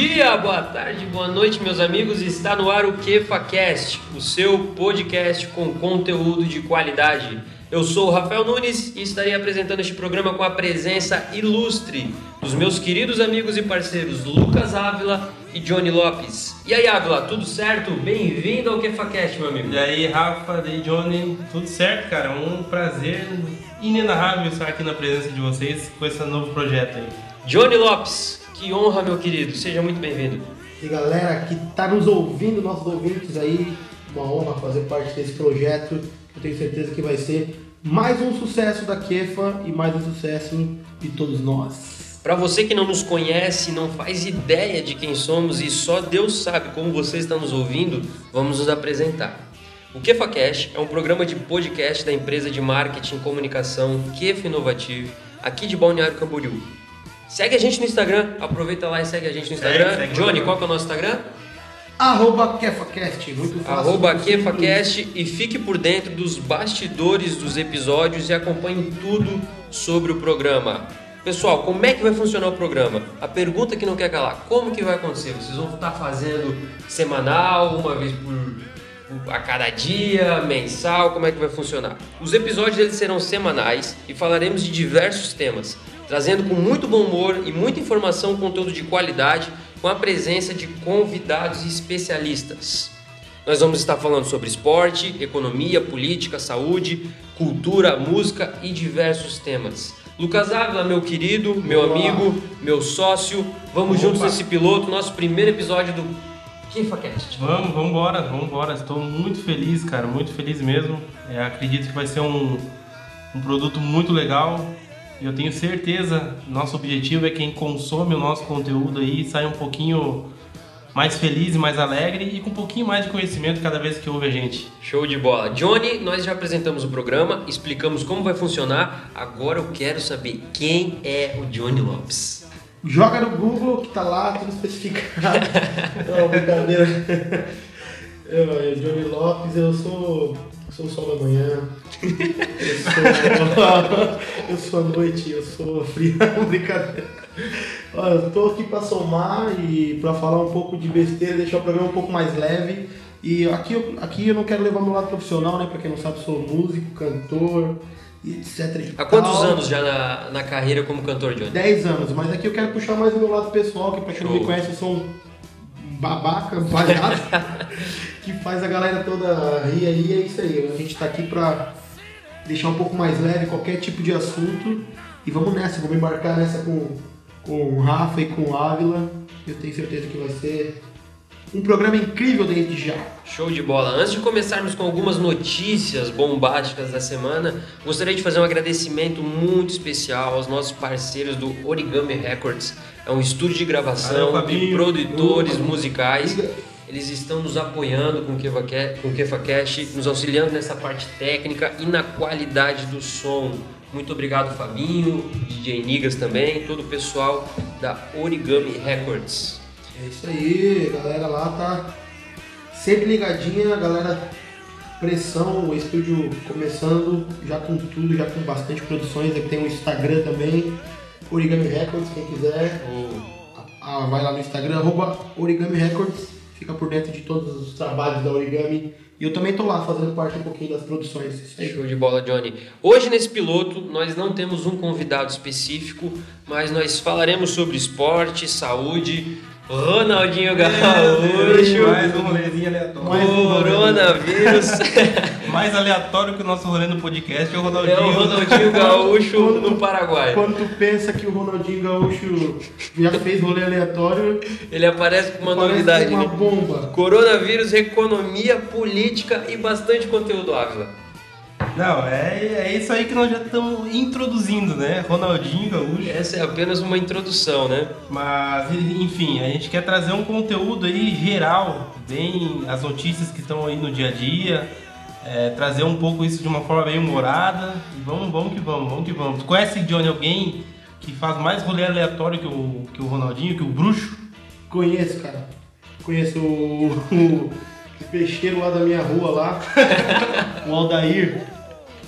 dia, boa tarde, boa noite, meus amigos. Está no ar o KefaCast, o seu podcast com conteúdo de qualidade. Eu sou o Rafael Nunes e estarei apresentando este programa com a presença ilustre dos meus queridos amigos e parceiros Lucas Ávila e Johnny Lopes. E aí, Ávila, tudo certo? Bem-vindo ao KefaCast, meu amigo. E aí, Rafa, e Johnny, tudo certo, cara? Um prazer inenarrável estar aqui na presença de vocês com esse novo projeto aí. Johnny Lopes, que honra, meu querido. Seja muito bem-vindo. E galera que está nos ouvindo, nossos ouvintes aí, uma honra fazer parte desse projeto. Eu tenho certeza que vai ser mais um sucesso da Kefa e mais um sucesso de todos nós. Para você que não nos conhece, não faz ideia de quem somos e só Deus sabe como você está nos ouvindo, vamos nos apresentar. O KefaCast é um programa de podcast da empresa de marketing e comunicação Kefa Inovative, aqui de Balneário Camboriú. Segue a gente no Instagram, aproveita lá e segue a gente no Instagram. segue Johnny, lá. qual que é o nosso Instagram? Arroba KefaCast, muito fácil. Arroba. KefaCast e fique por dentro dos bastidores dos episódios e acompanhe tudo sobre o programa. Pessoal, como é que vai funcionar o programa? A pergunta que não quer calar, como que vai acontecer? Vocês vão estar fazendo semanal, uma vez por, por- a cada dia, mensal, como é que vai funcionar? Os episódios eles serão semanais e falaremos de diversos temas, trazendo com muito bom humor e muita informação, conteúdo de qualidade, com a presença de convidados e especialistas. Nós vamos estar falando sobre esporte, economia, política, saúde, cultura, música e diversos temas. Lucas Ávila, meu querido, meu Olá. amigo, meu sócio, vamos Opa. juntos nesse piloto, nosso primeiro episódio do KifaCast. Vamos, vamos embora, vamos embora. Estou muito feliz, cara, muito feliz mesmo. É, acredito que vai ser um, um produto muito legal. E eu tenho certeza, nosso objetivo é quem consome o nosso conteúdo aí saia um pouquinho mais feliz e mais alegre e com um pouquinho mais de conhecimento cada vez que ouve a gente. Show de bola. Johnny, nós já apresentamos o programa, explicamos como vai funcionar. Agora eu quero saber quem é o Johnny Lopes. Joga no Google que tá lá, tudo especificado. Não, brincadeira. Eu, eu, Johnny Lopes, eu sou, eu sou o sol da manhã. Eu sou, eu sou a noite, eu sou frio. Brincadeira. Olha, eu tô aqui pra somar e pra falar um pouco de besteira, deixar o programa um pouco mais leve. E aqui, eu- aqui eu não quero levar meu lado profissional, né? Pra quem não sabe, sou músico, cantor, e etc. Há quantos tal. anos já na, na carreira como cantor, Johnny? 10 anos, mas aqui eu quero puxar mais o meu lado pessoal, que pra quem não me conhece, eu sou um babaca, palhaço, que faz a galera toda rir aí, é isso aí. A gente tá aqui pra deixar um pouco mais leve qualquer tipo de assunto. E vamos nessa, vamos embarcar nessa com, com o Rafa e com o Ávila. Eu tenho certeza que vai ser um programa incrível desde já. Show de bola. Antes de começarmos com algumas notícias bombásticas da semana, gostaria de fazer um agradecimento muito especial aos nossos parceiros do Origami Records. É um estúdio de gravação Valeu, de produtores Opa. musicais. Eles estão nos apoiando com o KefaCast, com KefaCast, nos auxiliando nessa parte técnica e na qualidade do som. Muito obrigado, Fabinho, DJ Nigas também, todo o pessoal da Origami Records. É isso aí, a galera lá tá sempre ligadinha, galera pressão, o estúdio começando já com tudo, já com bastante produções, aqui tem o Instagram também, Origami Records, quem quiser, ah, vai lá no Instagram, arroba Origami Records, fica por dentro de todos os trabalhos da Origami. E eu também tô lá fazendo parte um pouquinho das produções. Aí. Show de bola, Johnny. Hoje nesse piloto nós não temos um convidado específico, mas nós falaremos sobre esporte, saúde, Ronaldinho Gaúcho, Mais um rolezinho aleatório. Coronavírus. Mais aleatório que o nosso rolê no podcast é o Ronaldinho. É o Ronaldinho Gaúcho no Paraguai. Quando tu pensa que o Ronaldinho Gaúcho já fez rolê aleatório, Ele aparece com uma novidade, uma né? bomba. Coronavírus, economia, política e bastante conteúdo Ávila. Não, é, é isso aí que nós já estamos introduzindo, né? Ronaldinho Gaúcho. Essa é apenas uma introdução, né? Mas, enfim, a gente quer trazer um conteúdo aí geral, bem as notícias que estão aí no dia a dia, é, trazer um pouco isso de uma forma bem humorada. E vamos, vamos que vamos, vamos que vamos. Conhece, Johnny, alguém que faz mais rolê aleatório que o, que o Ronaldinho, que o Bruxo? Conheço, cara. Conheço o, peixeiro lá da minha rua lá, o Aldair.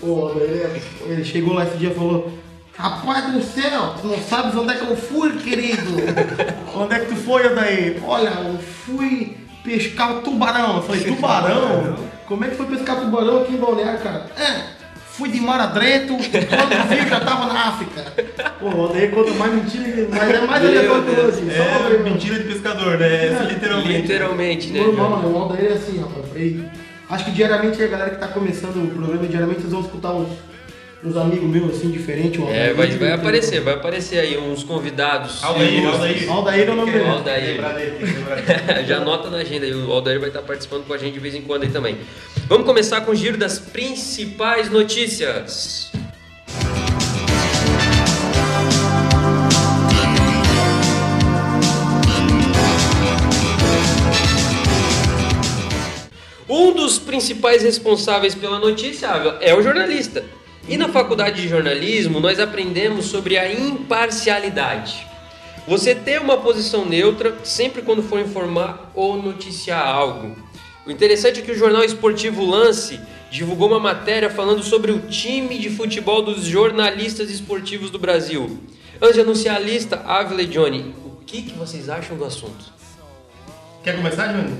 O Aldair, ele chegou lá esse dia e falou, Rapaz do céu, tu não sabes onde é que eu fui, querido? Onde é que tu foi, daí? Olha, eu fui pescar tubarão. Eu falei, tubarão? Como é que foi pescar tubarão aqui em Balneário, cara? É. Fui de mar adreto, quando vi já tava na África. Pô, o Aldair conta mais mentira, mas é mais aleatório que Deus. hoje. Só pra É ver, mentira de pescador, né? Essa literalmente. Literalmente, né? Normal, né? O Aldair é assim, rapaz. Acho que diariamente a galera que tá começando o programa, diariamente eles vão escutar uns, uns amigos meus, assim, diferentes. o É, vai, vai aparecer, vai aparecer aí uns convidados. Aldair, Aldair. Aldair é o nome dele. Aldair. Já anota na agenda aí, o Aldair vai estar participando com a gente de vez em quando aí também. Vamos começar com o giro das principais notícias. Um dos principais responsáveis pela notícia é o jornalista. E na faculdade de jornalismo nós aprendemos sobre a imparcialidade. Você ter uma posição neutra sempre quando for informar ou noticiar algo. O interessante é que o jornal esportivo Lance divulgou uma matéria falando sobre o time de futebol dos jornalistas esportivos do Brasil. Antes de anunciar a lista, Ávila e Johnny, o que, que vocês acham do assunto? Quer começar, Johnny?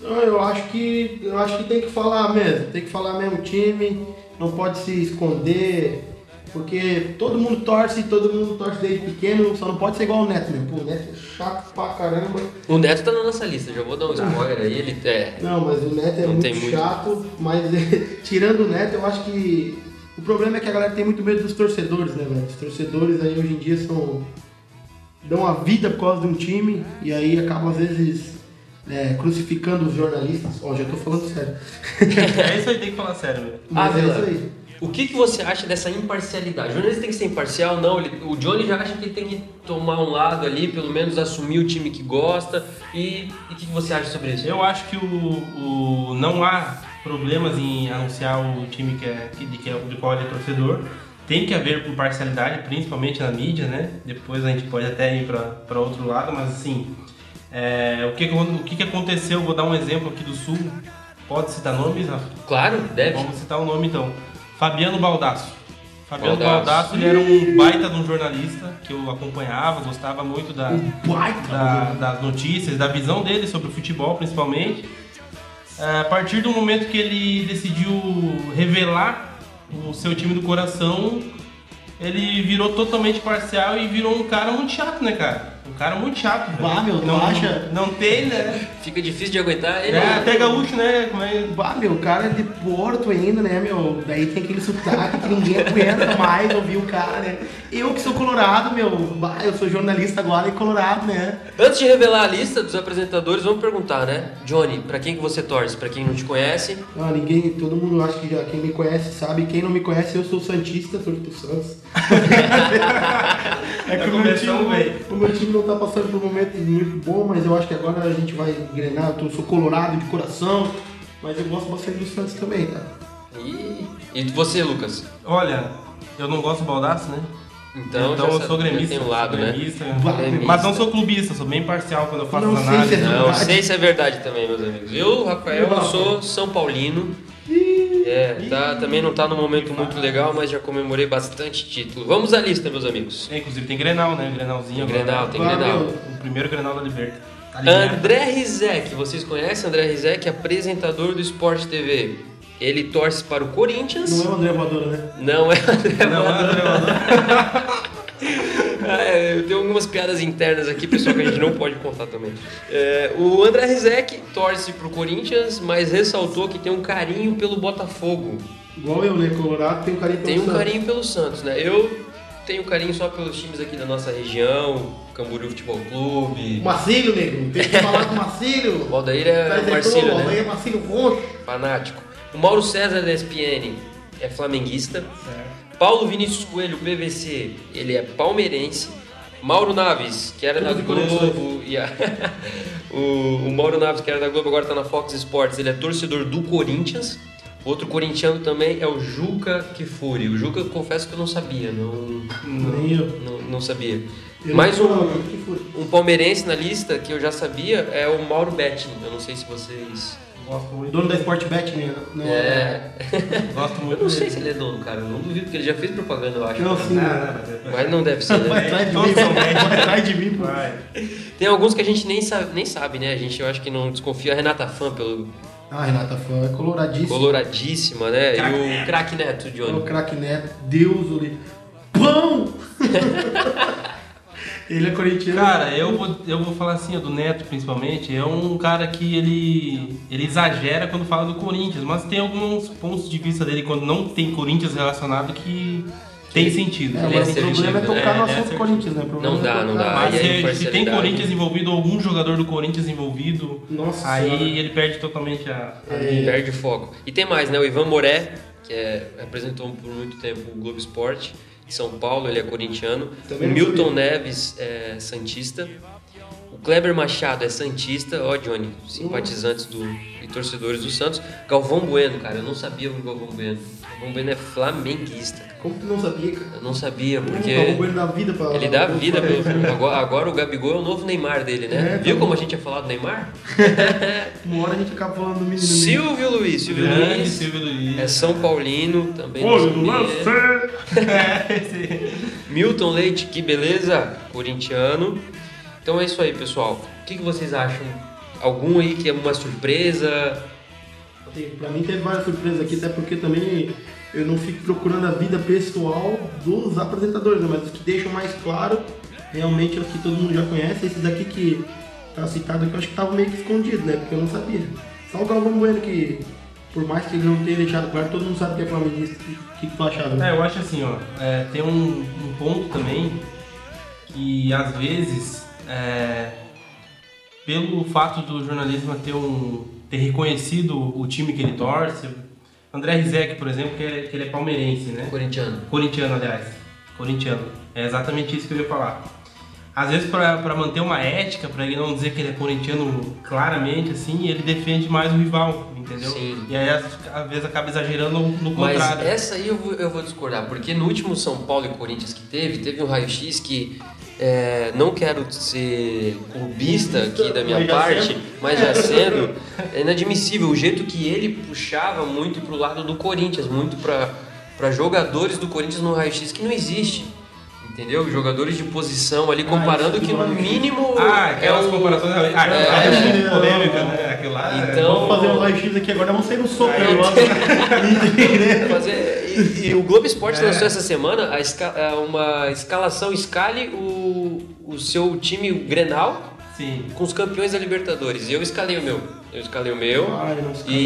Não, eu acho que eu acho que tem que falar mesmo, tem que falar mesmo time, não pode se esconder, porque todo mundo torce, todo mundo torce desde pequeno, só não pode ser igual o Neto mesmo. Pô, o Neto é chato pra caramba. O Neto tá na nossa lista, já vou dar um spoiler aí, ele é. Não, mas o Neto é Não muito. chato, mas tirando o Neto, eu acho que o problema é que a galera tem muito medo dos torcedores, né, velho? Os torcedores aí hoje em dia são dão a vida por causa de um time e aí acabam às vezes é, crucificando os jornalistas. Ó, já tô falando sério. É isso aí, tem que falar sério, meu. Mas é isso aí. o que, que você acha dessa imparcialidade? O jornalista tem que ser imparcial? Não, ele- o Johnny já acha que ele tem que tomar um lado ali, pelo menos assumir o time que gosta. E o que, que você acha sobre isso? Eu acho que o, o- não há problemas em anunciar o time que é, de, que é, de qual ele é torcedor. Tem que haver imparcialidade, principalmente na mídia, né? Depois a gente pode até ir para outro lado, mas assim, é, o, que, o que, aconteceu? Vou dar um exemplo aqui do Sul. Pode citar nomes, Rafa? Claro, deve. Vamos citar o nome então. Fabiano Baldasso. Fabiano Baldasso. Baldasso, ele era um baita de um jornalista que eu acompanhava, gostava muito da, Baita! da- das notícias, da visão dele sobre o futebol, principalmente. É, A partir do momento que ele decidiu revelar o seu time do coração, ele virou totalmente parcial e virou um cara muito chato, né, cara? Um cara muito chato. velho. Bah, meu, tu não, acha? Não tem, né? Fica difícil de aguentar ele. É, até gaúcho, né? Como é- Bah, meu, o cara é de Porto ainda, né, meu? Daí tem aquele sotaque que ninguém aguenta mais ouvir o cara, né? Eu que sou colorado, meu, bah, eu sou jornalista agora e colorado, né? Antes de revelar a lista dos apresentadores, vamos perguntar, né? Johnny, pra quem que você torce? Pra quem não te conhece? Ah, ninguém, todo mundo acha que já quem me conhece sabe, quem não me conhece, eu sou Santista, torço pro Santos. é que o meu, time, o meu time não tá passando por um momento muito bom, mas eu acho que agora a gente vai engrenar, eu sou colorado de coração, mas eu gosto bastante do Santos também, tá? E, e você, Lucas? Olha, eu não gosto do Baldaço, né? Então, Então, eu sou gremista. Tem um lado, sou né? gremista, Gremista. Mas não sou clubista, sou bem parcial quando eu faço Não as sei se é análises. Não, sei se é verdade também, meus amigos. Eu, Rafael, eu sou São Paulino. É, tá, também não tá num momento muito legal, mas já comemorei bastante título. Vamos à lista, meus amigos. É, inclusive tem Grenal, né? Grenalzinho. Tem agora. Grenal, tem Grenal. O primeiro Grenal da Liberta. Tá? André Rizek, vocês conhecem André Rizek, apresentador do Sport TV. Ele torce para o Corinthians. Não é o André Voadora, né? Não é o André Não, Voador. André Voador. Ah, é, eu tenho algumas piadas internas aqui, pessoal, que a gente não pode contar também. É, o André Rizek torce pro Corinthians, mas ressaltou que tem um carinho pelo Botafogo. Igual eu, né? Colorado tem um carinho pelo Tem um Santos. carinho pelo Santos, né? Eu tenho carinho só pelos times aqui da nossa região, Camboriú Futebol Clube. Marcílio, nego. Tem que falar com o Marcílio. O Aldair é o Marcílio, né? é Marcílio. Fanático. O Mauro César da ESPN é flamenguista. Paulo Vinícius Coelho, PVC, ele é palmeirense. Mauro Naves, que era da conexões. Globo. e a- o, o Mauro Naves, que era da Globo, agora está na Fox Sports. Ele é torcedor do Corinthians. Outro corintiano também é o Juca Kifuri. O Juca, eu confesso que eu não sabia, não, Nem eu. não, não sabia. Eu Mais um-? Um palmeirense na lista que eu já sabia é o Mauro Betting. Eu não sei se vocês. Gosto muito. Dono da Sportbet, né? Não, É. Gosto muito Eu não sei se ele é dono, cara. Eu não duvido, porque ele já fez propaganda, eu acho. Não, sim. Não. Mas não deve ser, Vai né? atrás de mim, vai atrás de mim, pô. Vai. Tem alguns que a gente nem sabe, nem sabe, né? A gente, eu acho que não desconfia. A Renata Fã, pelo Ah, Renata Fã é coloradíssimo. coloradíssima, né? Craque E o craque Neto, O Johnny. craque Neto, Deus, o li- Pão! Ele é corintiano. Cara, eu vou, eu vou falar assim, ó, do Neto principalmente, é um cara que ele, ele exagera quando fala do Corinthians, mas tem alguns pontos de vista dele quando não tem Corinthians relacionado que tem sentido. É, Ele é mas o problema é tocar no É, é assunto assertivo. Corinthians, né? Não é dá, não dá. Mas é se, se tem. Corinthians envolvido, algum jogador do Corinthians envolvido, Nossa aí Senhora. ele perde totalmente a, É. linha. Perde o foco. E tem mais, né? O Ivan Moré, que é, representou por muito tempo o Globo Esporte de São Paulo, ele é corintiano. Também o Milton. Neves é santista. O Kleber Machado é santista, ó Johnny, simpatizantes do, e torcedores do Santos. Galvão Bueno, cara, eu não sabia o Galvão Bueno. Galvão Bueno é flamenguista. Como tu não sabia, cara? Eu não sabia, porque Porque... O dá vida pra... ele dá vida pelo Agora, agora o Gabigol é o novo Neymar dele, né? É, Viu tá como bom. a gente ia falar do Neymar? Uma hora a gente acaba falando do menino mesmo. Silvio Luiz, Silvio Grande Luiz. Silvio Luiz. É São Paulino, também não Olho do! É, Milton Leite, que beleza, corintiano. Então é isso aí, pessoal. O que, que vocês acham? Algum aí que é uma surpresa? Pra mim teve várias surpresas aqui, até porque também eu não fico procurando a vida pessoal dos apresentadores, né? mas os que deixam mais claro, realmente é os que todo mundo já conhece, esses aqui que tá citado aqui, eu acho que tava meio que escondido, né? Porque eu não sabia. Só o Galvão Bueno que, por mais que ele não tenha deixado claro, todo mundo sabe que é flamenguista. O que, que tu achava? né? É, eu acho assim, ó, é, tem um, um ponto também que às vezes, é, pelo fato do jornalismo ter, um, ter reconhecido o time que ele torce, André Rizek, por exemplo, que, é, que ele é palmeirense, né? Corintiano. Corintiano, aliás. Corintiano. É exatamente isso que eu ia falar. Às vezes, para manter uma ética, para ele não dizer que ele é corintiano claramente, assim, ele defende mais o rival, entendeu? Sim. E aí, às, vezes, acaba exagerando no Mas contrário. essa aí eu vou, eu vou discordar, porque no último São Paulo e Corinthians que teve, teve um raio-x que é, não quero ser clubista aqui da minha Mas parte, sendo. mas já sendo, é inadmissível o jeito que ele puxava muito pro lado do Corinthians, muito para jogadores do Corinthians no raio-x que não existe. Entendeu? Jogadores de posição ali, comparando isso que no do raio-x. mínimo. Ah, aquelas é o- comparações. Ah, aquela É. é muito polêmica, né? Aquilo lá. é- Então- Vamos fazer um raio-x aqui agora, vamos sair no soco. Aí, né? Fazer, e, e o Globo Esporte É. lançou essa semana a esca- é, uma escalação escale o, o seu time o Grenal Sim. com os campeões da Libertadores. E eu escalei o meu. Eu escalei o meu. Ah, eu não escalei.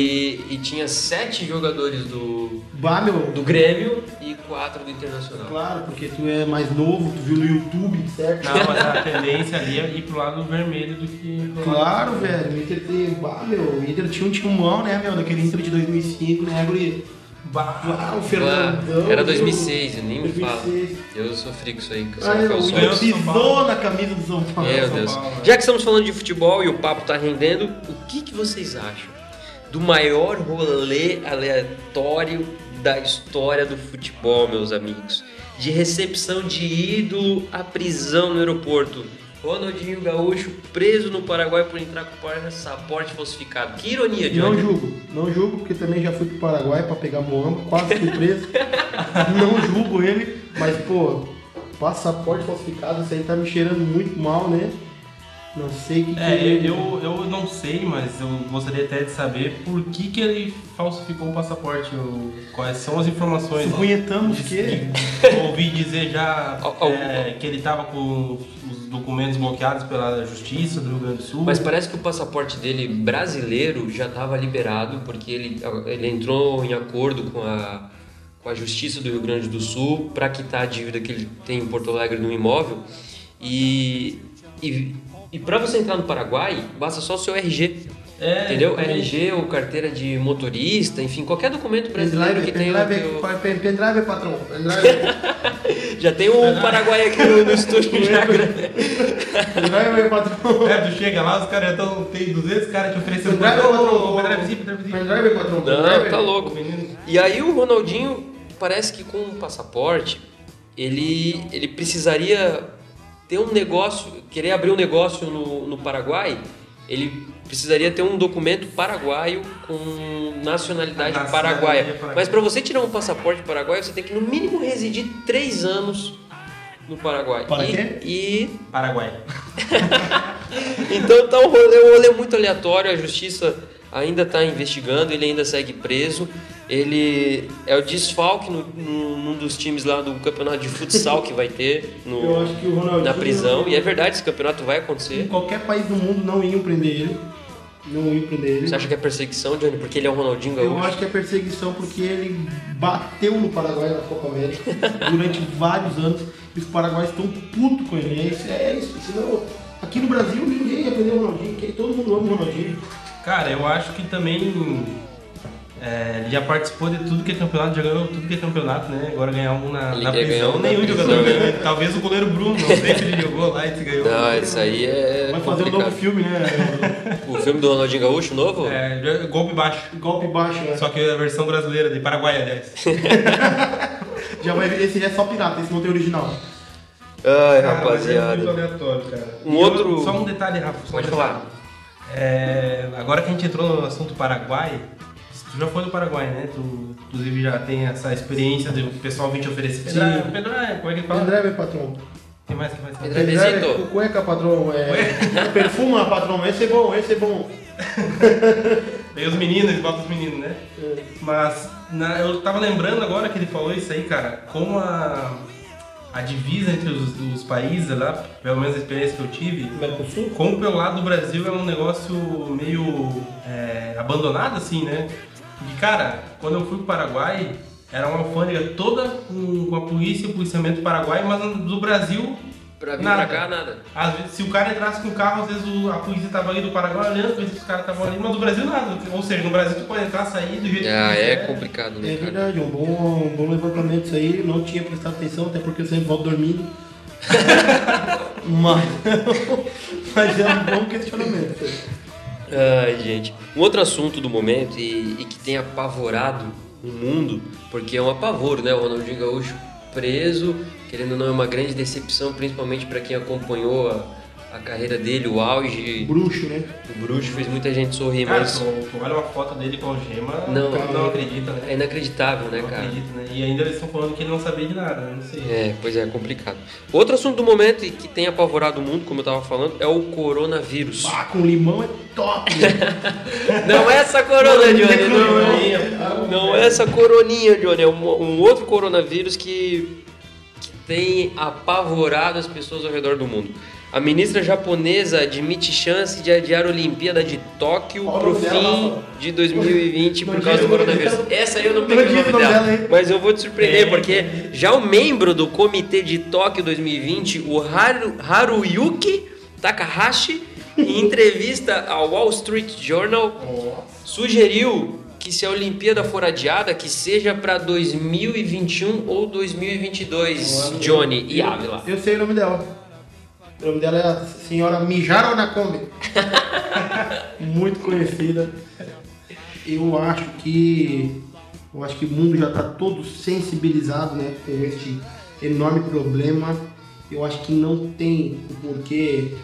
E, e tinha sete jogadores do, Bah, meu. do Grêmio e quatro do Internacional. Claro, porque tu é mais novo, tu viu no YouTube, certo? Não, mas a tendência ali é ir pro lado vermelho do que. pro lado- Claro, velho. O Inter tem. Bah, meu. O Inter tinha um timão, né, meu? Daquele Inter de 2005, né, Guri? Bah, o Fernandão. Era meu. 2006, eu nem me falo. 2006. Eu sofri com isso aí. Com o São pisou na camisa do São Paulo. Meu Deus. Já que estamos falando de futebol e o papo tá rendendo, o que, que vocês acham do maior rolê aleatório da história do futebol, meus amigos? De recepção de ídolo à prisão no aeroporto. Ronaldinho Gaúcho preso no Paraguai por entrar com passaporte falsificado. Que ironia, Não Johnny. julgo, não julgo, porque também já fui pro Paraguai pra pegar Moamba, quase fui preso. não julgo ele, mas pô, passaporte falsificado, isso aí tá me cheirando muito mal, né? Não sei o que, que É, ele- eu, eu não sei, mas eu gostaria até de saber por que, que ele falsificou o passaporte, quais são as informações. Punhetamos que. Eu ouvi dizer já é, que ele estava com os documentos bloqueados pela Justiça do Rio Grande do Sul. Mas parece que o passaporte dele brasileiro já estava liberado, porque ele, ele entrou em acordo com a, com a Justiça do Rio Grande do Sul para quitar a dívida que ele tem em Porto Alegre no imóvel. E, e, e para você entrar no Paraguai, basta só o seu RG. É, entendeu? exatamente. RG ou carteira de motorista, enfim, qualquer documento brasileiro Pendrive, que tenha. pendrive, pen- pendrive, patrão. Pendrive, Já tem um Paraguai aqui no, no estúdio já. pendrive, patrão. É, tu chega lá, os caras já estão. Tem 200 caras te oferecendo. Pendrive, patrão. ô, pendrivezinho, pendrivezinho. Pendrive, patrão. Não, pendrive. tá louco. E aí o Ronaldinho parece que com o passaporte ele, ele precisaria ter um negócio, querer abrir um negócio no, no Paraguai, ele precisaria ter um documento paraguaio com nacionalidade paraguaia. paraguaia. Mas para você tirar um passaporte paraguaio, você tem que no mínimo residir três anos no Paraguai. Para e, quê? e Paraguai. então tá um rolê, um rolê muito aleatório, a justiça ainda está investigando, ele ainda segue preso. Ele é o desfalque no, no- num dos times lá do campeonato de futsal que vai ter no- Eu que na prisão. E é verdade, esse campeonato vai Em acontecer. qualquer país do mundo não iam prender ele. Não iam prender ele. Você acha que é perseguição, Johnny? Porque ele é o Ronaldinho Eu Gaúcho? acho que é perseguição porque ele bateu no Paraguai na Copa América durante vários anos e os paraguaios estão putos com ele. É isso, é isso. Senão, aqui no Brasil ninguém ia prender o Ronaldinho, todo mundo ama o Ronaldinho. Cara, eu acho que também é, ele já participou de tudo que é campeonato, já ganhou tudo que é campeonato, né? Agora ganhar um na, Ele na prisão, um nenhum prisão, jogador né? ganhou. Talvez o goleiro Bruno, não sei se ele jogou lá e se ganhou. Não, isso aí é Vai fazer um complicado. novo filme, né? O filme do Ronaldinho Gaúcho, novo? É, golpe baixo. Golpe baixo, né? Só que a versão brasileira, de Paraguai, aliás. Já vai, esse já é só pirata, esse não tem original. Ai, Cara, é muito rapaziada. aleatório, cara. Um E outro- eu- só um detalhe, Rafa. só um Pode detalhe. falar. É, agora que a gente entrou no assunto Paraguai, tu já foi no Paraguai, né? Tu, inclusive, já tem essa experiência do pessoal vir te oferecer pendrive, pendrive, como é que ele fala? Pendrive, patrão. Tem mais, tem mais. Pendrive. É cueca, patrão. É... Perfuma, patrão. Esse é bom, esse é bom. Tem os meninos, eles botam os meninos, né? Mas na- eu tava lembrando agora que ele falou isso aí, cara, como a, a divisa entre os, os países lá, pelo menos a experiência que eu tive, Mercosul? como pelo lado do Brasil é um negócio meio é, abandonado, assim, né? E cara, quando eu fui pro Paraguai, era uma alfândega toda com, com a polícia e o policiamento paraguai, mas do Brasil, Pra vir Nada. pra cá, nada. às vezes, se o cara entrasse com o carro, às vezes o- a polícia tava ali do Paraguai olhando, ver se os caras estavam ali, mas do Brasil nada. Ou seja, no Brasil tu pode entrar, sair do jeito Ah, que é quiser. complicado, né, É verdade, um bom, um bom levantamento isso aí. Não tinha prestado atenção, até porque eu sempre volto dormindo. mas, mas é um bom questionamento. Ai, gente. Um outro assunto do momento e, e que tem apavorado o mundo, porque é um apavoro, né? O Ronaldinho Gaúcho preso, querendo ou não, é uma grande decepção, principalmente para quem acompanhou a, a carreira dele, o auge. Bruxo, né? O Bruxo fez muita gente sorrir, Cara, mas tu, tu olha uma foto dele com algema, Não. não, não acredita, né? é inacreditável, né, não cara? acredita, né? E ainda eles estão falando que ele não sabia de nada, né? não sei. É, pois é, complicado. Outro assunto do momento e que tem apavorado o mundo, como eu tava falando, é o coronavírus. Ah, com limão é top, né? Não é essa corona, Johnny, não, coroninha. é. Não é essa coroninha, Johnny, é um, um outro coronavírus que, que tem apavorado as pessoas ao redor do mundo. A ministra japonesa admite chance de adiar a Olimpíada de Tóquio Qual o fim de 2020 Não por causa do coronavírus. Essa aí eu não peguei o nome dela, mas eu vou te surpreender, É. porque já o membro do comitê de Tóquio 2020, o Haru, Haruyuki Takahashi, em entrevista ao Wall Street Journal, sugeriu que se a Olimpíada for adiada, que seja para 2021 ou 2022, Johnny e Ávila. Eu sei o nome dela. O nome dela é a senhora Mijaro Nakombe. Muito conhecida. Eu acho que. Eu acho que o mundo já está todo sensibilizado né, com este enorme problema. Eu acho que não tem o porquê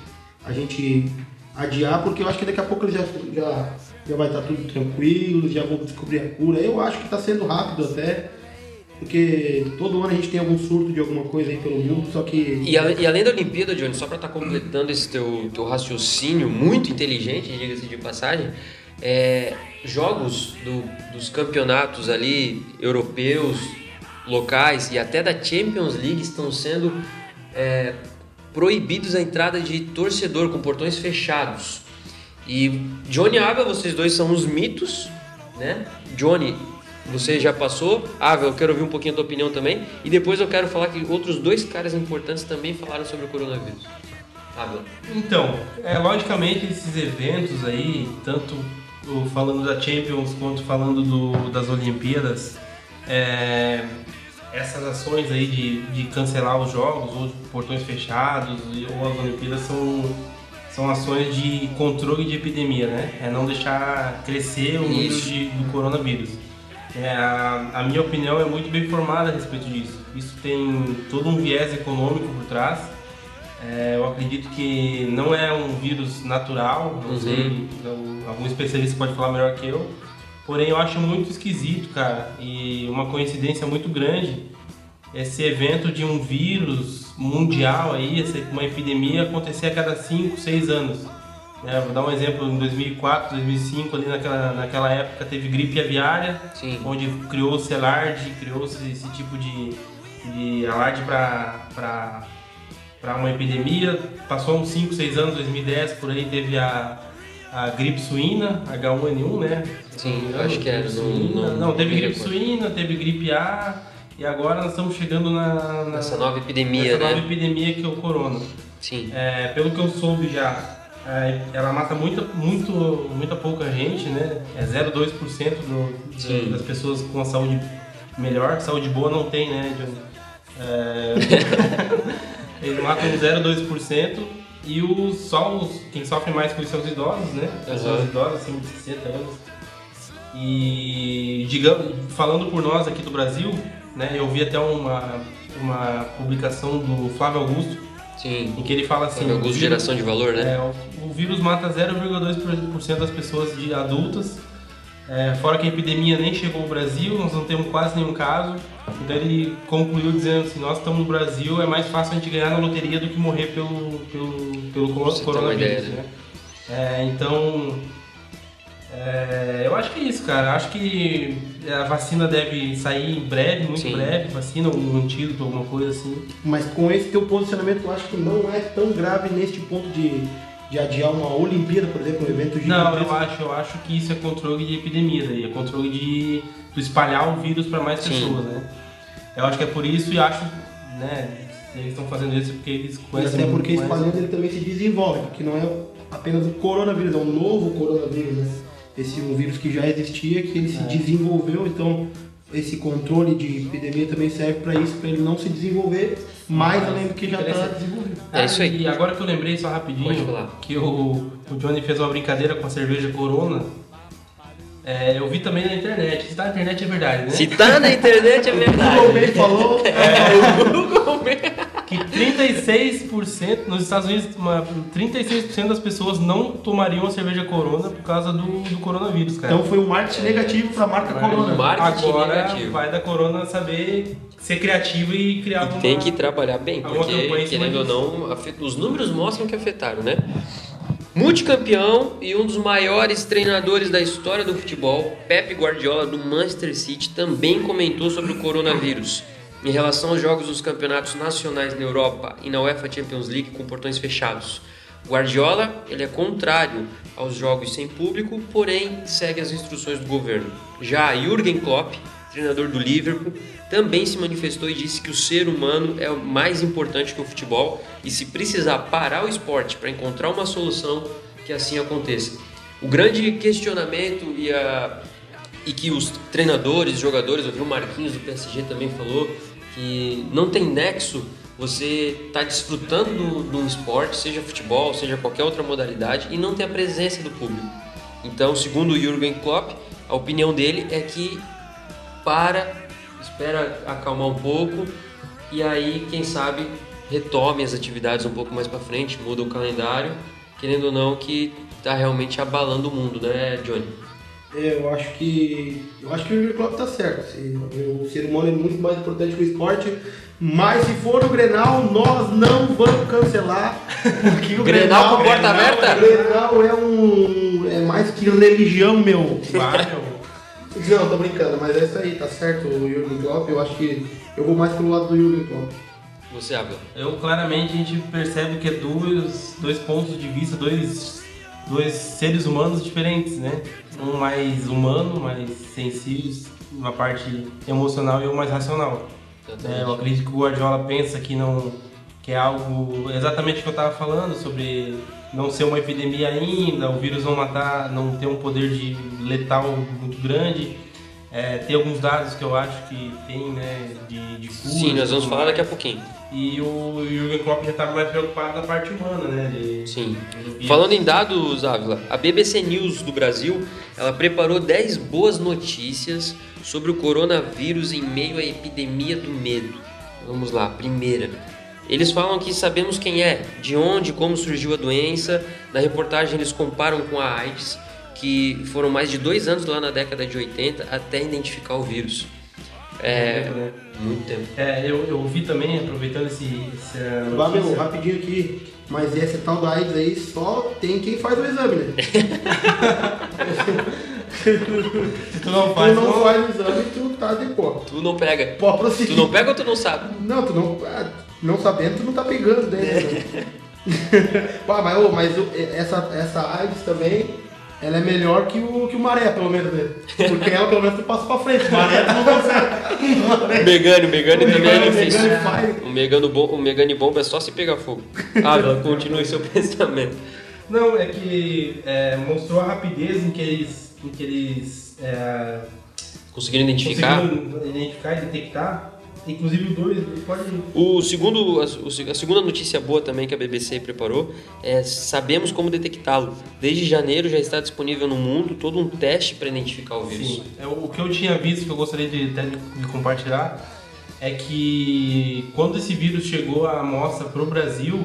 a gente adiar, porque eu acho que daqui a pouco já, já, já vai estar tudo tranquilo, já vão descobrir a cura. Eu acho que está sendo rápido até. Porque todo ano a gente tem algum surto de alguma coisa aí pelo mundo, só que. E, ale- e além da Olimpíada, Johnny, só para estar completando esse teu, teu raciocínio muito inteligente, diga-se de passagem, é, jogos do- dos campeonatos ali europeus, locais e até da Champions League estão sendo é, proibidos a entrada de torcedor com portões fechados. E Johnny Ava, vocês dois são os mitos, né? Johnny, você já passou. Ava, eu quero ouvir um pouquinho a tua opinião também. E depois eu quero falar que outros dois caras importantes também falaram sobre o coronavírus. Ava. Então, é, logicamente esses eventos aí, tanto falando da Champions quanto falando do- das Olimpíadas, é, essas ações aí de, de cancelar os jogos ou portões fechados ou as Olimpíadas são, são ações de controle de epidemia, né? É não deixar crescer o número de, do coronavírus. É, a, a minha opinião é muito bem formada a respeito disso. Isso tem todo um viés econômico por trás É, eu acredito que não é um vírus natural, não Uhum. sei, não- algum especialista pode falar melhor que eu. Porém, eu acho muito esquisito, cara, e uma coincidência muito grande esse evento de um vírus mundial aí, essa- uma epidemia acontecer a cada 5, 6 anos. Né? vou dar um exemplo, em 2004, 2005, ali naquela, naquela época teve gripe aviária, Sim. onde criou-se alarde, criou-se esse tipo de, de alarde para uma epidemia. Passou uns 5, 6 anos, 2010, por aí teve a, a gripe suína, H1N1, né? Sim, não engano, acho que era, não- suína. não- teve gripe suína, teve gripe A, e agora nós estamos chegando na, na Nessa nova epidemia, nessa né? nova epidemia que é o corona. Sim. É, pelo que eu soube já, é, ela mata muita, muito, muita pouca gente, né? É 0,2% do- das pessoas com a saúde melhor. Saúde boa não tem, né, Johnny? É, eles matam 0,2% e os, só os, quem sofre mais com isso são os idosos, né? Pessoas Aham. idosas, acima de 60 anos. E digamos, falando por nós aqui do Brasil, né, eu vi até uma, uma publicação do Flávio Augusto, Sim. em que ele fala assim, Augusto vírus- geração de valor, né? é, o, o vírus mata 0,2% das pessoas de adultas. É, fora que a epidemia nem chegou ao Brasil, nós não temos quase nenhum caso. Então ele concluiu dizendo assim, nós estamos no Brasil, é mais fácil a gente ganhar na loteria do que morrer pelo, pelo, pelo Você coronavírus. ideia, né? É, então, é, eu acho que é isso, cara. Acho que a vacina deve sair em breve, muito Sim. breve, vacina, um antídoto, alguma coisa assim. Mas com esse teu posicionamento, eu acho que não é tão grave neste ponto de, de adiar uma Olimpíada, por exemplo, um evento Não, gigantesco. eu acho, eu acho que isso é controle de epidemia daí, é controle de, de espalhar o vírus para mais Sim. pessoas, né? Eu acho que é por isso e acho, né, eles estão fazendo isso porque eles E conhecem até porque espalhando ele também se desenvolve, porque não é apenas o coronavírus, é um novo coronavírus, né? Esse um vírus que já existia, que ele se É. desenvolveu, então esse controle de epidemia também serve para isso, para ele não se desenvolver mais além do que já está desenvolvido. É isso aí. E agora que eu lembrei só rapidinho Pode falar. que o, o Johnny fez uma brincadeira com a cerveja Corona. É, eu vi também na internet. Se tá na internet é verdade, né? Se tá na internet é verdade. Google Mail falou, Google Mail. Que 36% nos Estados Unidos, uma, 36% das pessoas não tomariam a cerveja Corona por causa do, do coronavírus, cara. então foi um marketing negativo para a marca Corona. Marketing Agora negativo. vai da Corona saber ser criativo e criar E uma... tem que trabalhar bem, porque querendo ou não, os números mostram que afetaram, né? Multicampeão e um dos maiores treinadores da história do futebol, Pep Guardiola do Manchester City, também comentou sobre o coronavírus. Em relação aos jogos dos campeonatos nacionais na Europa e na UEFA Champions League com portões fechados. Guardiola, ele é contrário aos jogos sem público, porém segue as instruções do governo. Já Jürgen Klopp, treinador do Liverpool, também se manifestou e disse que o ser humano é o mais importante que o futebol e se precisar parar o esporte para encontrar uma solução, que assim aconteça. O grande questionamento e, a, e que os treinadores, jogadores, eu o Marquinhos do PSG também falou que não tem nexo você tá desfrutando de um esporte, seja futebol, seja qualquer outra modalidade, e não ter a presença do público. Então, segundo o Jürgen Klopp, a opinião dele é que para, espera acalmar um pouco e aí, quem sabe, retome as atividades um pouco mais para frente, muda o calendário, querendo ou não, que tá realmente abalando o mundo, né, Johnny? É, eu acho que. Eu acho que o Jürgen Klopp tá certo. assim, o ser humano é muito mais importante que o esporte. Mas se for o Grenal, nós não vamos cancelar. Porque o Grenal com porta Grenal- aberta? O Grenal é um. é mais que religião, meu. Vai, meu. Não, tô brincando, mas é isso aí, tá certo o Jürgen Klopp. Eu acho que eu vou mais pro lado do Jürgen Klopp. Você, Abel? Eu claramente a gente percebe que é dois, dois pontos de vista, dois, dois seres humanos diferentes, né? Um mais humano, mais sensível, uma parte emocional e um mais racional. É, eu acredito que o Guardiola pensa que não que é algo exatamente o que eu estava falando sobre não ser uma epidemia ainda, o vírus não matar, não ter um poder de letal muito grande. É, tem alguns dados que eu acho que tem, né, de, de cura. Sim, nós vamos falar daqui a pouquinho. E o Jürgen Klopp já estava mais preocupado na parte humana, né? De, Sim. Falando em dados, Ávila, a BBC News do Brasil, ela preparou 10 boas notícias sobre o coronavírus em meio à epidemia do medo. Vamos lá, primeira. Eles falam que sabemos quem é, de onde, como surgiu a doença. Na reportagem eles comparam com a AIDS, que foram mais de dois anos lá na década de 80 até identificar o vírus. É, muito tempo. É, eu, eu vi também, aproveitando esse, notícia, rapidinho aqui. Mas essa tal da AIDS aí só tem quem faz o exame, né? se tu não Tu faz, não não- faz o exame, tu tá de boa. Tu não pega. Pode prosseguir. Tu não pega ou tu não sabe? Não, tu não. ah, Não sabendo, tu não tá pegando dentro. né? Pá, mas, ô, mas o- essa, essa AIDS também, ela é melhor que o, que o maré, pelo menos, né? Porque ela pelo menos tu passa pra frente. Maré tu não consegue. O Megane, o Megane O também é Megane- difícil. O Megane, bom, o Megane bomba é só se pegar fogo. Ávila, continue seu pensamento. Não, é que é, mostrou a rapidez em que eles, em que eles é, Conseguiram identificar? conseguiram identificar e detectar. Inclusive o dois, pode. O segundo, a, a segunda notícia boa também que a BBC preparou é sabemos como detectá-lo. Desde janeiro já está disponível no mundo todo um teste para identificar o vírus. Sim, é, o que eu tinha visto, que eu gostaria de, de compartilhar, é que quando esse vírus chegou à amostra para o Brasil,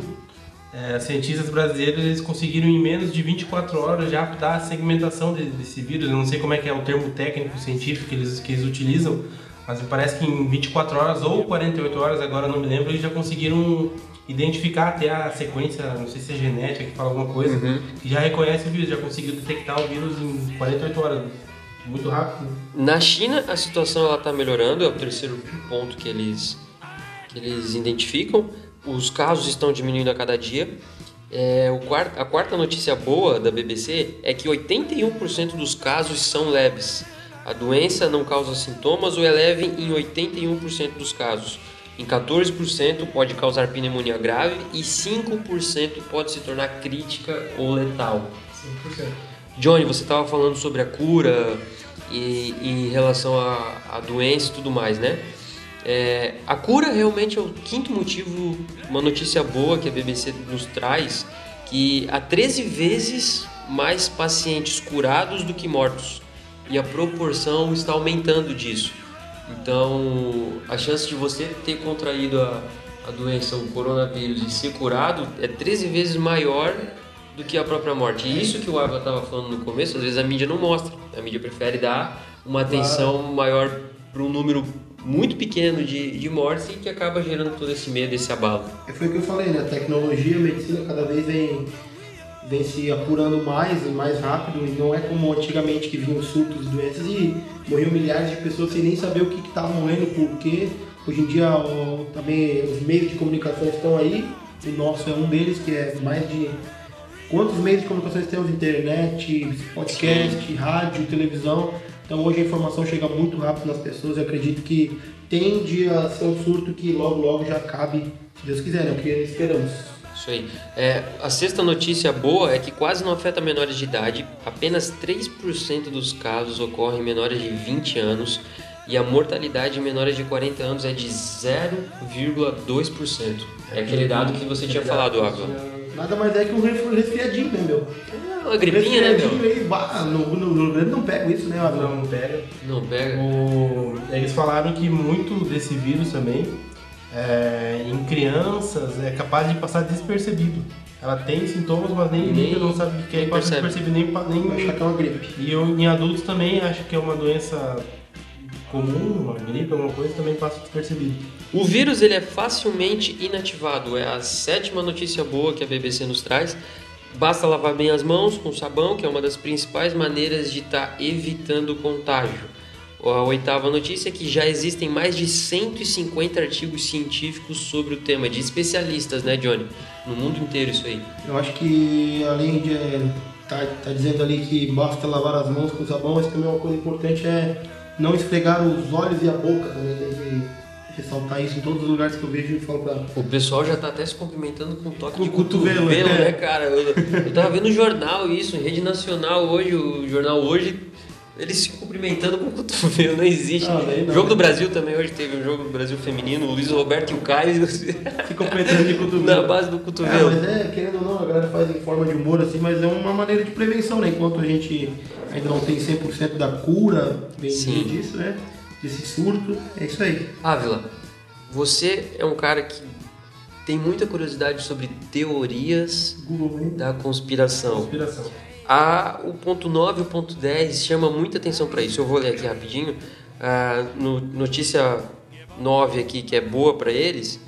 é, cientistas brasileiros eles conseguiram em menos de 24 horas já dar a segmentação de- desse vírus. Eu não sei como é que é o termo técnico científico que eles, que eles utilizam, mas parece que em 24 horas ou 48 horas, agora não me lembro, eles já conseguiram identificar até a sequência, não sei se é genética que fala alguma coisa, que já reconhece o vírus, já conseguiu detectar o vírus em 48 horas. Muito rápido. Na China a situação está melhorando, é o terceiro ponto que eles, que eles identificam. Os casos estão diminuindo a cada dia. É, o quarto, a quarta notícia boa da BBC é que 81% dos casos são leves. A doença não causa sintomas ou é leve em 81% dos casos. Em 14% pode causar pneumonia grave e 5% pode se tornar crítica ou letal. 100%. Johnny, você estava falando sobre a cura e em relação à, à doença e tudo mais, né? É, a cura realmente é o quinto motivo, uma notícia boa que a BBC nos traz, que há 13 vezes mais pacientes curados do que mortos. E a proporção está aumentando disso. Então, a chance de você ter contraído a, a doença, o coronavírus, e ser curado é 13 vezes maior do que a própria morte. E isso que o Ava estava falando no começo, às vezes a mídia não mostra. A mídia prefere dar uma atenção maior para um número muito pequeno de, de mortes e que acaba gerando todo esse medo, esse abalo. É, Foi o que eu falei, né? A tecnologia, a medicina cada vez vem, vem se apurando mais e mais rápido. E não é como antigamente que vinham surtos de doenças e morriam milhares de pessoas sem nem saber o que estava morrendo, por quê. Hoje em dia o- também os meios de comunicação estão aí. O nosso é um deles, que é mais de. Quantos meios de comunicação temos? Internet, podcast, rádio, televisão. Então hoje a informação chega muito rápido nas pessoas. Eu acredito que tende a ser um surto que logo logo já cabe, se Deus quiser, né? O que esperamos. Isso aí. É, a sexta notícia boa é que quase não afeta menores de idade. Apenas 3% dos casos ocorrem em menores de 20 anos e a mortalidade em menores de 40 anos é de 0,2%. É aquele dado que você tinha falado, Ávila. Nada mais é que um resfri- resfriadinho, né, meu? É uma gripinha, né, meu? aí, bah, no, no, no Rio Grande não pego isso, né, Abel? Não pega. Não pega. O- eles falaram que muito desse vírus também, é, em crianças, é capaz de passar despercebido. Ela tem sintomas, mas nem Nem- não sabe o que é, nem e passa percebe. despercebido nem, nem... achar que é uma gripe. E eu, em adultos também acho que é uma doença comum, uma gripe, alguma coisa, também passa despercebido. O vírus ele é facilmente inativado. É a sétima notícia boa que a BBC nos traz. Basta lavar bem as mãos com sabão, que é uma das principais maneiras de estar evitando o contágio. A oitava notícia é que já existem mais de 150 artigos científicos sobre o tema, de especialistas, né, Johnny? No mundo inteiro isso aí. Eu acho que além de é, tá, tá dizendo ali que basta lavar as mãos com sabão, mas também uma coisa importante é não esfregar os olhos e a boca também. Tem que ressaltar isso em todos os lugares que eu vejo e falo pra. O pessoal já tá até se cumprimentando com toque Com de o cotovelo, cotovelo, é. né, cara? Eu, eu tava vendo no jornal isso, em rede nacional hoje, o jornal hoje, eles se cumprimentando com o cotovelo, não existe. Não, não. O jogo do Brasil também hoje teve um jogo do Brasil feminino, o Luiz Roberto e o Caio Se completando de cotovelo. na base do É, cotovelo. mas é, querendo ou não, a galera faz em forma de humor assim, mas é uma maneira de prevenção, né? Enquanto a gente ainda não tem 100% da cura bem Sim. disso, né? Desse surto, é isso aí. Ávila, você é um cara que tem muita curiosidade sobre teorias Google, da conspiração. Conspiração. A, o ponto 9 e o ponto 10 chama muita atenção para isso. Eu vou ler aqui rapidinho. A no, notícia 9 aqui, que é boa para eles.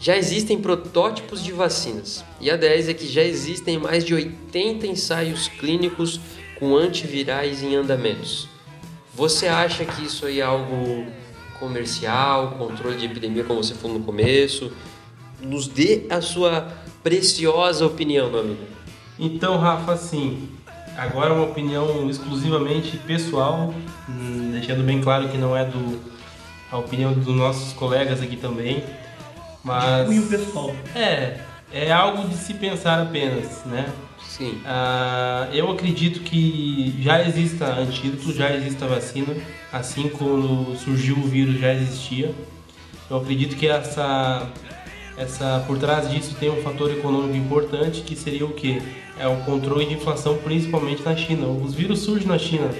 Já existem protótipos de vacinas. E a 10 é que já existem mais de 80 ensaios clínicos com antivirais em andamentos. Você acha que isso aí é algo comercial, controle de epidemia, como você falou no começo? Nos dê a sua preciosa opinião, meu amigo. Então, Rafa, assim, agora uma opinião exclusivamente pessoal, hum, deixando bem claro que não é do, a opinião dos nossos colegas aqui também, mas E o pessoal? é, é algo de se pensar apenas, né? Sim. Ah, eu acredito que já exista antídoto, já exista vacina, assim como surgiu o vírus já existia. Eu acredito que essa, essa por trás disso tem um fator econômico importante que seria o que? É o controle de inflação, principalmente na China. Os vírus surgem na China,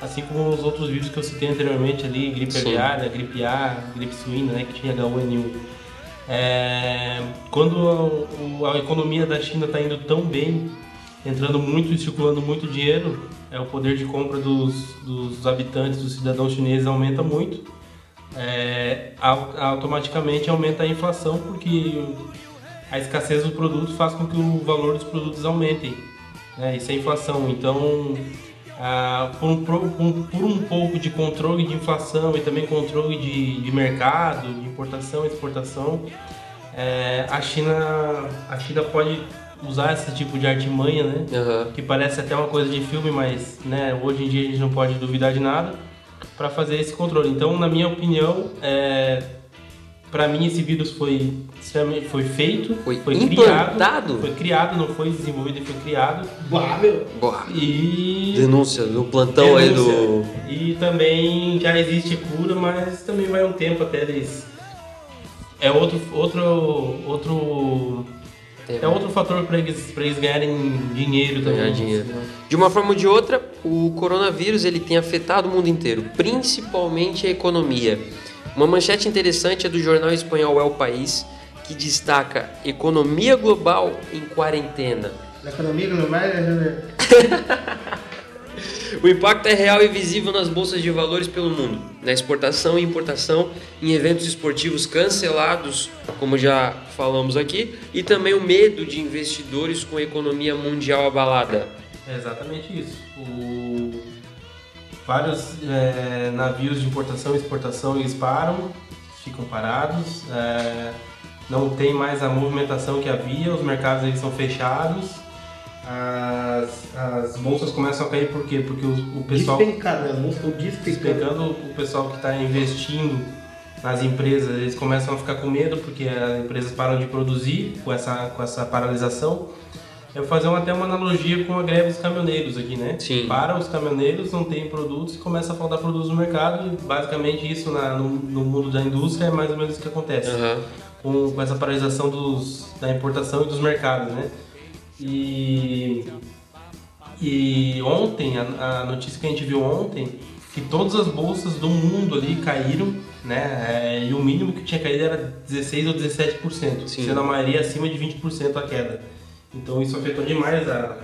assim como os outros vírus que eu citei anteriormente ali, gripe Sim. aviária, gripe A, gripe suína, né, que tinha H1N1. É, quando a, a economia da China está indo tão bem, entrando muito e circulando muito dinheiro, é, o poder de compra dos, dos habitantes, dos cidadãos chineses aumenta muito. É, au- automaticamente aumenta a inflação porque a escassez do produto faz com que o valor dos produtos aumentem. Né? Isso é inflação. Então, ah, por, um, por um- por um pouco de controle de inflação e também controle de, de mercado, de importação e exportação, é, a, China, a China pode usar esse tipo de artimanha, né? Aham. que parece até uma coisa de filme, mas né, hoje em dia a gente não pode duvidar de nada para fazer esse controle. Então, na minha opinião, é, para mim esse vírus foi foi feito, Foi criado, implantado? foi criado, não foi desenvolvido, foi criado Bah, meu. Boa. e Denúncia do plantão aí do. Denúncia. E também já existe cura, mas também vai um tempo até eles. É outro outro outro é outro fator para eles, pra eles ganharem dinheiro também. Ganhar dinheiro. De uma forma ou de outra, o coronavírus ele tem afetado o mundo inteiro, principalmente a economia. Uma manchete interessante é do jornal espanhol El País, que destaca economia global em quarentena. Na economia global, né? O impacto é real e visível nas bolsas de valores pelo mundo, na exportação e importação, em eventos esportivos cancelados, como já falamos aqui, e também o medo de investidores com a economia mundial abalada. É exatamente isso. O- Vários é, navios de importação e exportação param, ficam parados, é, não tem mais a movimentação que havia, os mercados eles são fechados, as, as bolsas começam a cair por quê? Porque o, o pessoal Despencado, né? As músicas estão despencando. Pegando o pessoal que está investindo nas empresas, eles começam a ficar com medo porque as empresas param de produzir com essa, com essa paralisação. Eu vou fazer uma- até uma analogia com a greve dos caminhoneiros aqui, né? Sim. Para os caminhoneiros, não tem produtos e começa a faltar produtos no mercado e basicamente isso na- no, no mundo da indústria é mais ou menos o que acontece Aham. com, com essa paralisação dos, da importação e dos mercados, né? E, e ontem, a, a notícia que a gente viu ontem, que todas as bolsas do mundo ali caíram, né? É, e o mínimo que tinha caído era 16 ou 17%, Sim. sendo a maioria acima de 20% a queda. Então isso afetou demais a,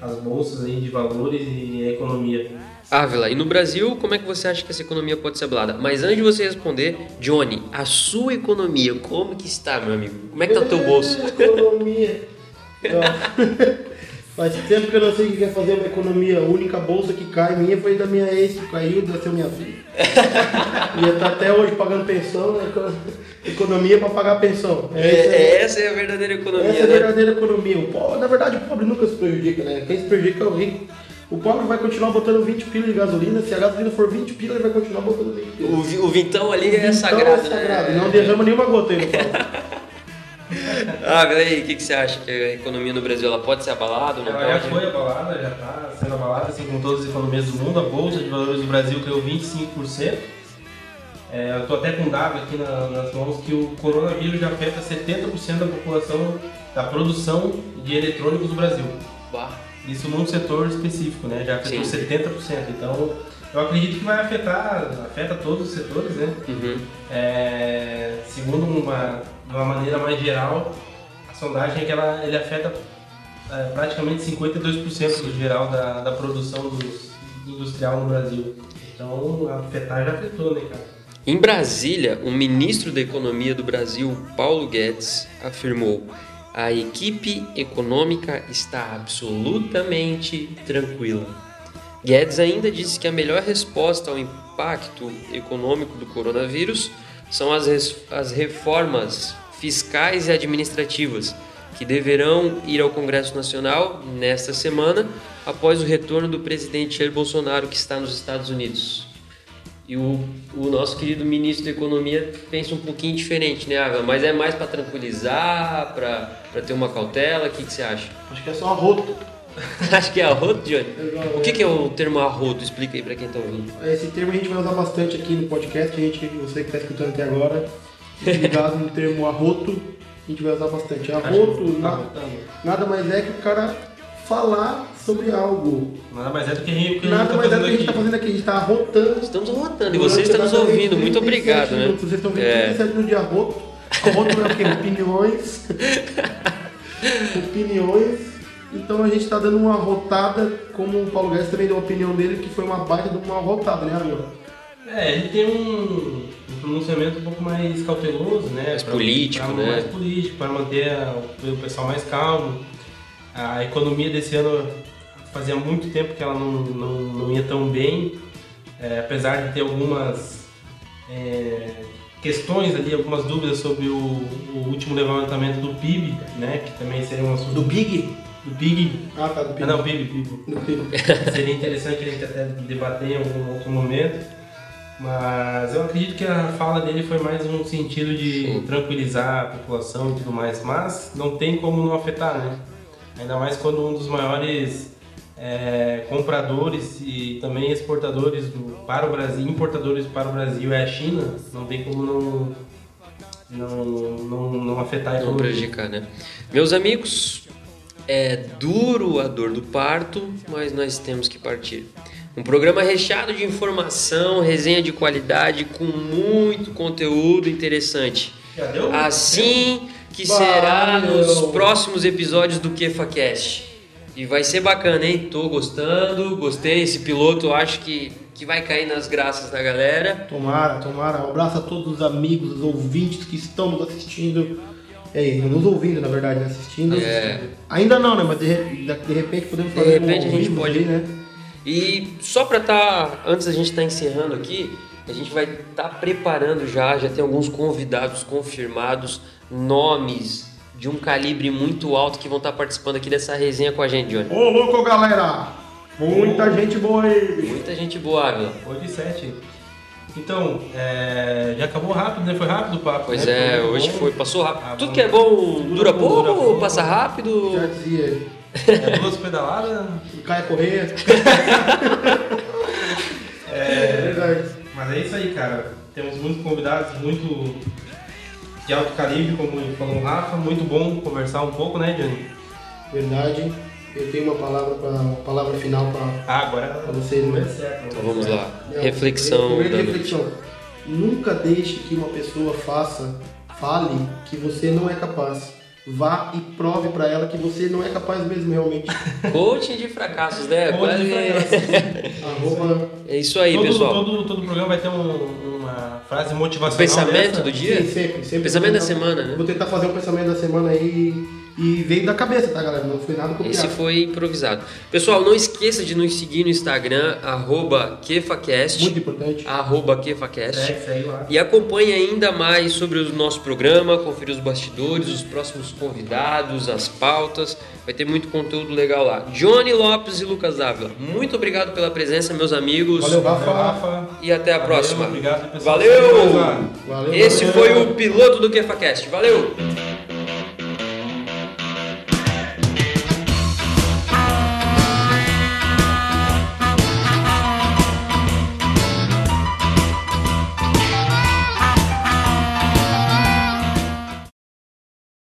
as bolsas aí de valores e a economia. Ávila, e no Brasil, como é que você acha que essa economia pode ser abalada? Mas antes de você responder, Johnny, a sua economia, como que está, meu amigo? Como é que tá o teu bolso? Economia. Faz tempo que eu não sei o que quer fazer uma economia. A única bolsa que cai minha foi da minha ex, que caiu, nasceu minha filha. Ia estar até hoje pagando pensão, né? Economia para pagar pensão. É, Essa é- essa é a verdadeira economia, Essa é a né? verdadeira economia. O pobre, na verdade, o pobre nunca se prejudica, né? Quem se prejudica é o rico. O pobre vai continuar botando 20 pilas de gasolina. Se a gasolina for 20 pilas, ele vai continuar botando 20 pilas. O, o vintão ali é Então sagrado, é sagrado. né? Não derrama nenhuma gota aí no e aí, o que, que você acha? Que a economia no Brasil ela pode ser abalada ou não Ela já pode? foi abalada, já está sendo abalada, assim como todas as economias do mundo. A Bolsa de Valores do Brasil caiu 25%. É, eu estou até com um dado aqui na- nas mãos que o coronavírus já afeta 70% da população da produção de eletrônicos do Brasil. Bah. Isso num setor específico, né? Já afetou Sim. 70%. Então Eu acredito que vai afetar, afeta todos os setores, né? Uhum. É, segundo uma, de uma maneira mais geral, a sondagem é que ela, ele afeta é, praticamente 52% do geral da, da produção dos, industrial no Brasil. Então, afetar já afetou, né, cara? Em Brasília, o ministro da Economia do Brasil, Paulo Guedes, afirmou: a equipe econômica está absolutamente tranquila. Guedes ainda disse que a melhor resposta ao impacto econômico do coronavírus são as, as reformas fiscais e administrativas, que deverão ir ao Congresso Nacional nesta semana, após o retorno do presidente Jair Bolsonaro, que está nos Estados Unidos. E o, o nosso querido ministro da Economia pensa um pouquinho diferente, né, Ávila? Mas é mais para tranquilizar, para ter uma cautela? O que, que você acha? Acho que é só arroto. Acho que é arroto, Johnny? O que, que é o termo arroto? Explica aí para quem está ouvindo. Esse termo a gente vai usar bastante aqui no podcast, a gente, você que está escutando até agora, ligado no termo arroto, a gente vai usar bastante. Arroto, Tá na- voltando. nada mais é que o cara falar sobre algo. Nada mais é do que a gente, o que a gente Nada tá mais é do fazendo que a gente está aqui. fazendo aqui, a gente está arrotando. Estamos arrotando e Durante você está nos ouvindo. Muito 37 obrigado, né? Vocês estão vendo É. 37 minutos de arroto. Arroto é o quê? Opiniões. Opiniões. Então a gente está dando uma arrotada, como o Paulo Guedes também deu a opinião dele, que foi uma baita de uma arrotada, né, Ramiro? É, ele tem um, um pronunciamento um pouco mais cauteloso, né? Mais Pra- político, pra- né? Mais político, para manter a- o pessoal mais calmo. A economia desse ano fazia muito tempo que ela não, não, não ia tão bem, é, apesar de ter algumas é, questões ali, algumas dúvidas sobre o, o último levantamento do PIB, né? Que também seria um assunto Do Big? Do PIB. Ah, tá, do Ah, Big. não, PIB, PIB. Do Big. Seria interessante a gente até debater em algum outro momento. Mas eu acredito que a fala dele foi mais um sentido de Sim. tranquilizar a população e tudo mais. Mas não tem como não afetar, né? Ainda mais quando um dos maiores é, compradores e também exportadores do, para o Brasil, importadores para o Brasil é a China. Não tem como não, não, não, não afetar Não prejudicar, né? Meus amigos, é duro a dor do parto, mas nós temos que partir. Um programa recheado de informação, resenha de qualidade, com muito conteúdo interessante. Assim que será nos próximos episódios do KefaCast. E vai ser bacana, hein? Tô gostando, gostei. Esse piloto eu acho que, que vai cair nas graças da galera. Tomara, tomara. Um abraço a todos os amigos, os ouvintes que estão nos assistindo. É, nos ouvindo, na verdade, né? assistindo. É. Ainda não, né? Mas de, de repente podemos De fazer um repente a gente pode- aí, né? E só para estar, antes da gente estar encerrando aqui, a gente vai estar preparando já, já tem alguns convidados confirmados, nomes de um calibre muito alto que vão estar participando aqui dessa resenha com a gente, Johnny. Ô, louco, galera! Muita gente boa aí. Muita gente boa, Ávila. Hoje sete. Então, é, já acabou rápido, né? Foi rápido o papo. Pois né? é, muito hoje bom. foi, passou rápido. Ah, Tudo que é bom dura pouco, dura pouco. passa rápido. Já dizia, É, duas pedaladas, Caia Correia. é verdade. mas é isso aí, cara. Temos muitos convidados, muito de alto calibre, como falou o Rafa. Muito bom conversar um pouco, né, Johnny? Verdade. Eu tenho uma palavra, pra, uma palavra final para Ah, agora Pra vocês, né? é. Então vamos lá. Não, Reflexão primeiro da de noite. reflexão. Nunca deixe que uma pessoa faça, fale que você não é capaz. Vá e prove pra ela que você não é capaz mesmo realmente. Coaching de fracassos, né? Coaching de Arroba É isso aí, todo, pessoal. Todo, todo programa vai ter um- uma frase motivacional. Pensamento dessa. do dia? Sim, sempre, sempre. Pensamento da tentar- semana, né? Vou tentar fazer o pensamento da semana aí e veio da cabeça, tá, galera? Não foi nada copiado. Esse foi improvisado. Pessoal, não esqueça de nos seguir no Instagram, arroba KefaCast, Muito importante. arroba KefaCast. Segue, segue lá. E acompanhe ainda mais sobre o nosso programa, conferir os bastidores, os próximos convidados, as pautas. Vai ter muito conteúdo legal lá. Johnny Lopes e Lucas Ávila, muito obrigado pela presença, meus amigos. Valeu, Rafa. Valeu, Rafa. E até a Valeu, próxima. Obrigado, pessoal. Valeu! Valeu, Esse valeu. foi o piloto do KefaCast. Valeu!